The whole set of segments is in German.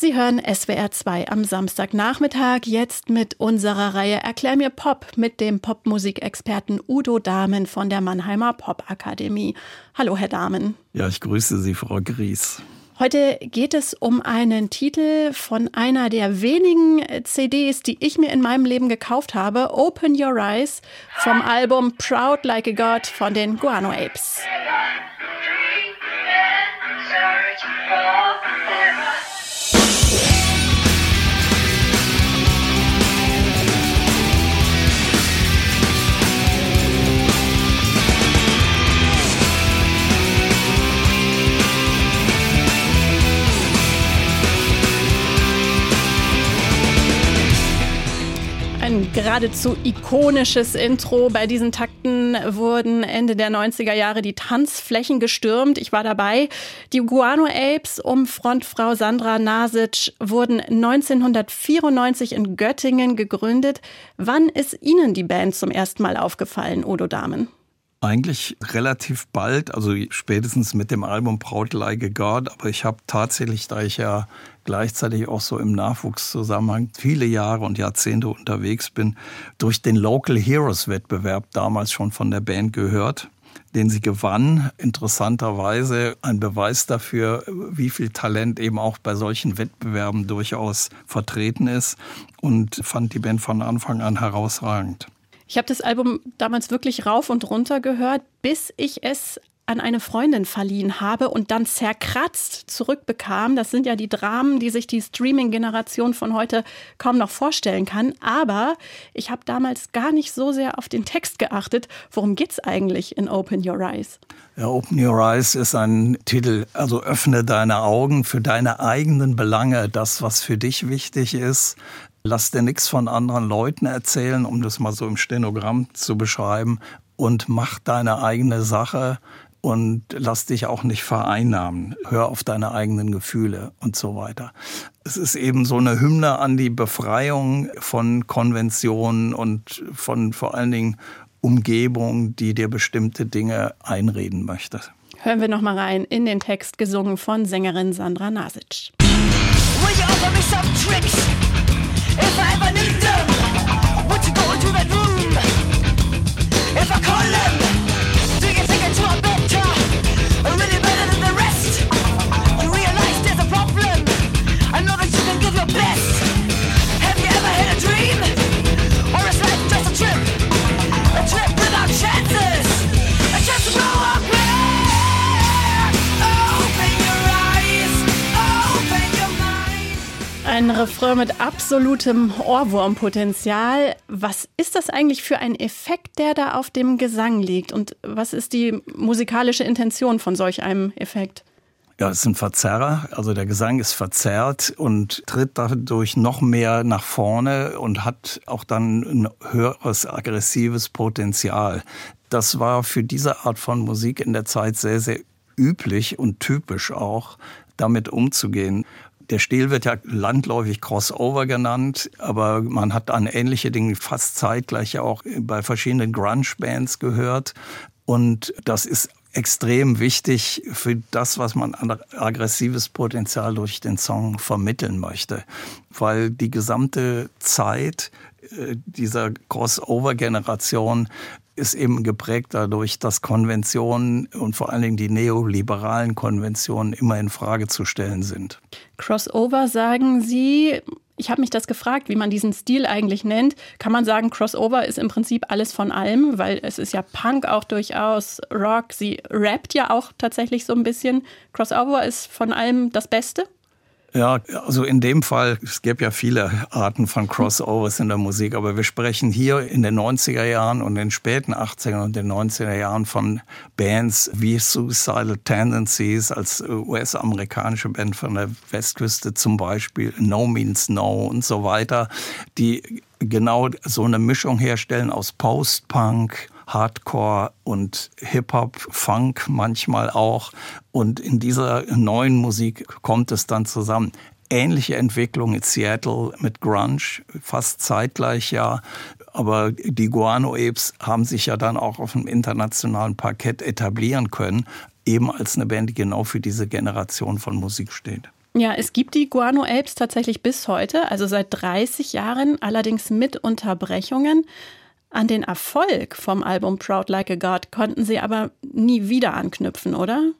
Sie hören SWR 2 am Samstagnachmittag, jetzt mit unserer Reihe Erklär mir Pop mit dem Popmusikexperten Udo Dahmen von der Mannheimer Popakademie. Hallo, Herr Dahmen. Ja, ich grüße Sie, Frau Gries. Heute geht es um einen Titel von einer der wenigen CDs, die ich mir in meinem Leben gekauft habe, Open Your Eyes vom Album Proud Like a God von den Guano Apes. Ein geradezu ikonisches Intro. Bei diesen Takten wurden Ende der 90er Jahre die Tanzflächen gestürmt. Ich war dabei. Die Guano Apes um Frontfrau Sandra Nasic wurden 1994 in Göttingen gegründet. Wann ist Ihnen die Band zum ersten Mal aufgefallen, Udo Dahmen? Eigentlich relativ bald, also spätestens mit dem Album Proud Like a God, aber ich habe tatsächlich, da ich ja gleichzeitig auch so im Nachwuchszusammenhang viele Jahre und Jahrzehnte unterwegs bin, durch den Local Heroes Wettbewerb damals schon von der Band gehört den sie gewann. Interessanterweise ein Beweis dafür, wie viel Talent eben auch bei solchen Wettbewerben durchaus vertreten ist und fand die Band von Anfang an herausragend. Ich habe das Album damals wirklich rauf und runter gehört, bis ich es an eine Freundin verliehen habe und dann zerkratzt zurückbekam. Das sind ja die Dramen, die sich die Streaming-Generation von heute kaum noch vorstellen kann. Aber ich habe damals gar nicht so sehr auf den Text geachtet. Worum geht es eigentlich in Open Your Eyes? Ja, Open Your Eyes ist ein Titel, also öffne deine Augen für deine eigenen Belange, das, was für dich wichtig ist. Lass dir nichts von anderen Leuten erzählen, um das mal so im Stenogramm zu beschreiben. Und mach deine eigene Sache und lass dich auch nicht vereinnahmen. Hör auf deine eigenen Gefühle und so weiter. Es ist eben so eine Hymne an die Befreiung von Konventionen und von vor allen Dingen Umgebung, die dir bestimmte Dinge einreden möchte. Hören wir noch mal rein in den Text gesungen von Sängerin Sandra Nasic. If I ever need them, Refrain mit absolutem Ohrwurmpotenzial. Was ist das eigentlich für ein Effekt, der da auf dem Gesang liegt? Und was ist die musikalische Intention von solch einem Effekt? Ja, es ist ein Verzerrer. Also der Gesang ist verzerrt und tritt dadurch noch mehr nach vorne und hat auch dann ein höheres aggressives Potenzial. Das war für diese Art von Musik in der Zeit sehr, sehr üblich und typisch auch, damit umzugehen. Der Stil wird ja landläufig Crossover genannt, aber man hat an ähnliche Dinge fast zeitgleich auch bei verschiedenen Grunge-Bands gehört. Und das ist extrem wichtig für das, was man an aggressives Potenzial durch den Song vermitteln möchte. Weil die gesamte Zeit äh, dieser Crossover-Generation ist eben geprägt dadurch, dass Konventionen und vor allen Dingen die neoliberalen Konventionen immer in Frage zu stellen sind. Crossover sagen Sie. Ich habe mich das gefragt, wie man diesen Stil eigentlich nennt. Kann man sagen, Crossover ist im Prinzip alles von allem, weil es ist ja Punk auch durchaus, Rock. Sie rappt ja auch tatsächlich so ein bisschen. Crossover ist von allem das Beste? Ja, also in dem Fall, es gäbe ja viele Arten von Crossovers in der Musik, aber wir sprechen hier in den 90er Jahren und den späten 80er und den 90er Jahren von Bands wie Suicidal Tendencies als US-amerikanische Band von der Westküste zum Beispiel, No Means No und so weiter, die genau so eine Mischung herstellen aus Post-Punk, Hardcore und Hip-Hop, Funk manchmal auch. Und in dieser neuen Musik kommt es dann zusammen. Ähnliche Entwicklung in Seattle mit Grunge, fast zeitgleich ja. Aber die Guano Apes haben sich ja dann auch auf dem internationalen Parkett etablieren können, eben als eine Band, die genau für diese Generation von Musik steht. Ja, es gibt die Guano Apes tatsächlich bis heute, also seit 30 Jahren, allerdings mit Unterbrechungen. An den Erfolg vom Album Proud Like a God konnten sie aber nie wieder anknüpfen, oder?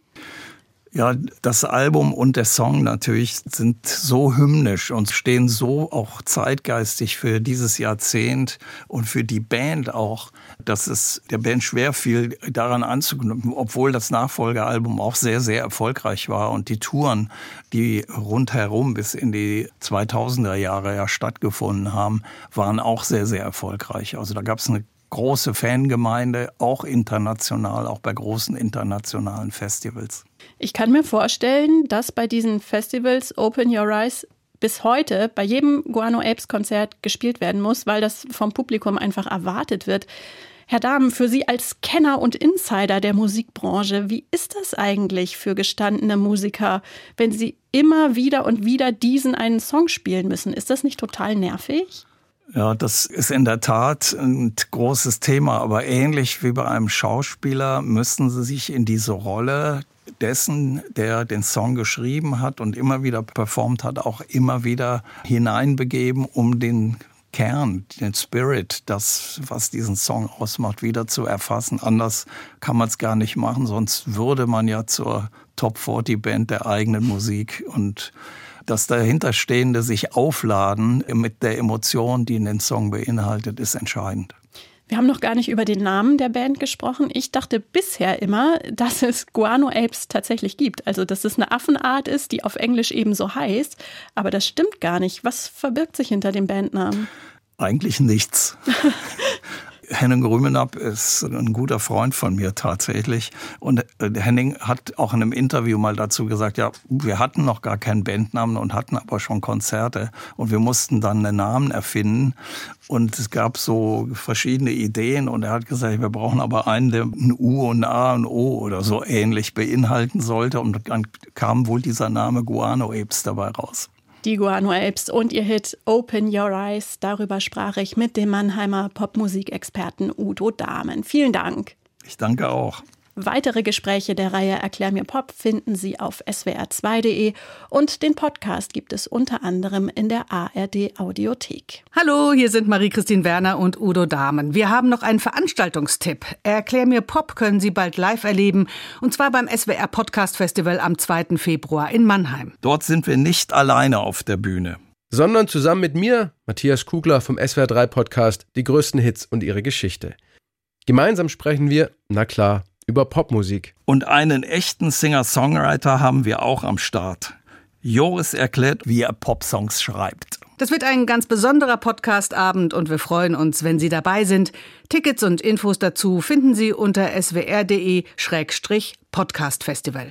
Ja, das Album und der Song natürlich sind so hymnisch und stehen so auch zeitgeistig für dieses Jahrzehnt und für die Band auch, dass es der Band schwer fiel, daran anzuknüpfen, obwohl das Nachfolgealbum auch sehr, sehr erfolgreich war und die Touren, die rundherum bis in die 2000er Jahre ja stattgefunden haben, waren auch sehr, sehr erfolgreich. Also da gab es eine große Fangemeinde, auch international, auch bei großen internationalen Festivals. Ich kann mir vorstellen, dass bei diesen Festivals Open Your Eyes bis heute bei jedem Guano Apes Konzert gespielt werden muss, weil das vom Publikum einfach erwartet wird. Herr Dahmen, für Sie als Kenner und Insider der Musikbranche, wie ist das eigentlich für gestandene Musiker, wenn sie immer wieder und wieder diesen einen Song spielen müssen? Ist das nicht total nervig? Ja, das ist in der Tat ein großes Thema, aber ähnlich wie bei einem Schauspieler müssen sie sich in diese Rolle dessen, der den Song geschrieben hat und immer wieder performt hat, auch immer wieder hineinbegeben, um den Kern, den Spirit, das, was diesen Song ausmacht, wieder zu erfassen. Anders kann man es gar nicht machen, sonst würde man ja zur Top 40 Band der eigenen Musik und das dahinterstehende sich aufladen mit der Emotion, die in den Song beinhaltet, ist entscheidend. Wir haben noch gar nicht über den Namen der Band gesprochen. Ich dachte bisher immer, dass es Guano Apes tatsächlich gibt. Also, dass es eine Affenart ist, die auf Englisch eben so heißt. Aber das stimmt gar nicht. Was verbirgt sich hinter dem Bandnamen? Eigentlich nichts. Henning Grümenapp ist ein guter Freund von mir tatsächlich. Und äh, Henning hat auch in einem Interview mal dazu gesagt, ja, wir hatten noch gar keinen Bandnamen und hatten aber schon Konzerte. Und wir mussten dann einen Namen erfinden. Und es gab so verschiedene Ideen. Und er hat gesagt, wir brauchen aber einen, der ein U und A und O oder so ähnlich beinhalten sollte. Und dann kam wohl dieser Name Guano Apes dabei raus die Guano Apes und ihr Hit Open Your Eyes. Darüber sprach ich mit dem Mannheimer Popmusikexperten Udo Dahmen. Vielen Dank. Ich danke auch. Weitere Gespräche der Reihe Erklär mir Pop finden Sie auf swr2.de und den Podcast gibt es unter anderem in der ARD Audiothek. Hallo, hier sind Marie-Christine Werner und Udo Dahmen. Wir haben noch einen Veranstaltungstipp. Erklär mir Pop können Sie bald live erleben und zwar beim SWR Podcast Festival am 2. Februar in Mannheim. Dort sind wir nicht alleine auf der Bühne sondern zusammen mit mir, Matthias Kugler vom SWR3 Podcast, die größten Hits und ihre Geschichte. Gemeinsam sprechen wir, na klar, über Popmusik. Und einen echten Singer-Songwriter haben wir auch am Start. Joris erklärt, wie er Popsongs schreibt. Das wird ein ganz besonderer Podcastabend und wir freuen uns, wenn Sie dabei sind. Tickets und Infos dazu finden Sie unter swr.de-podcastfestival.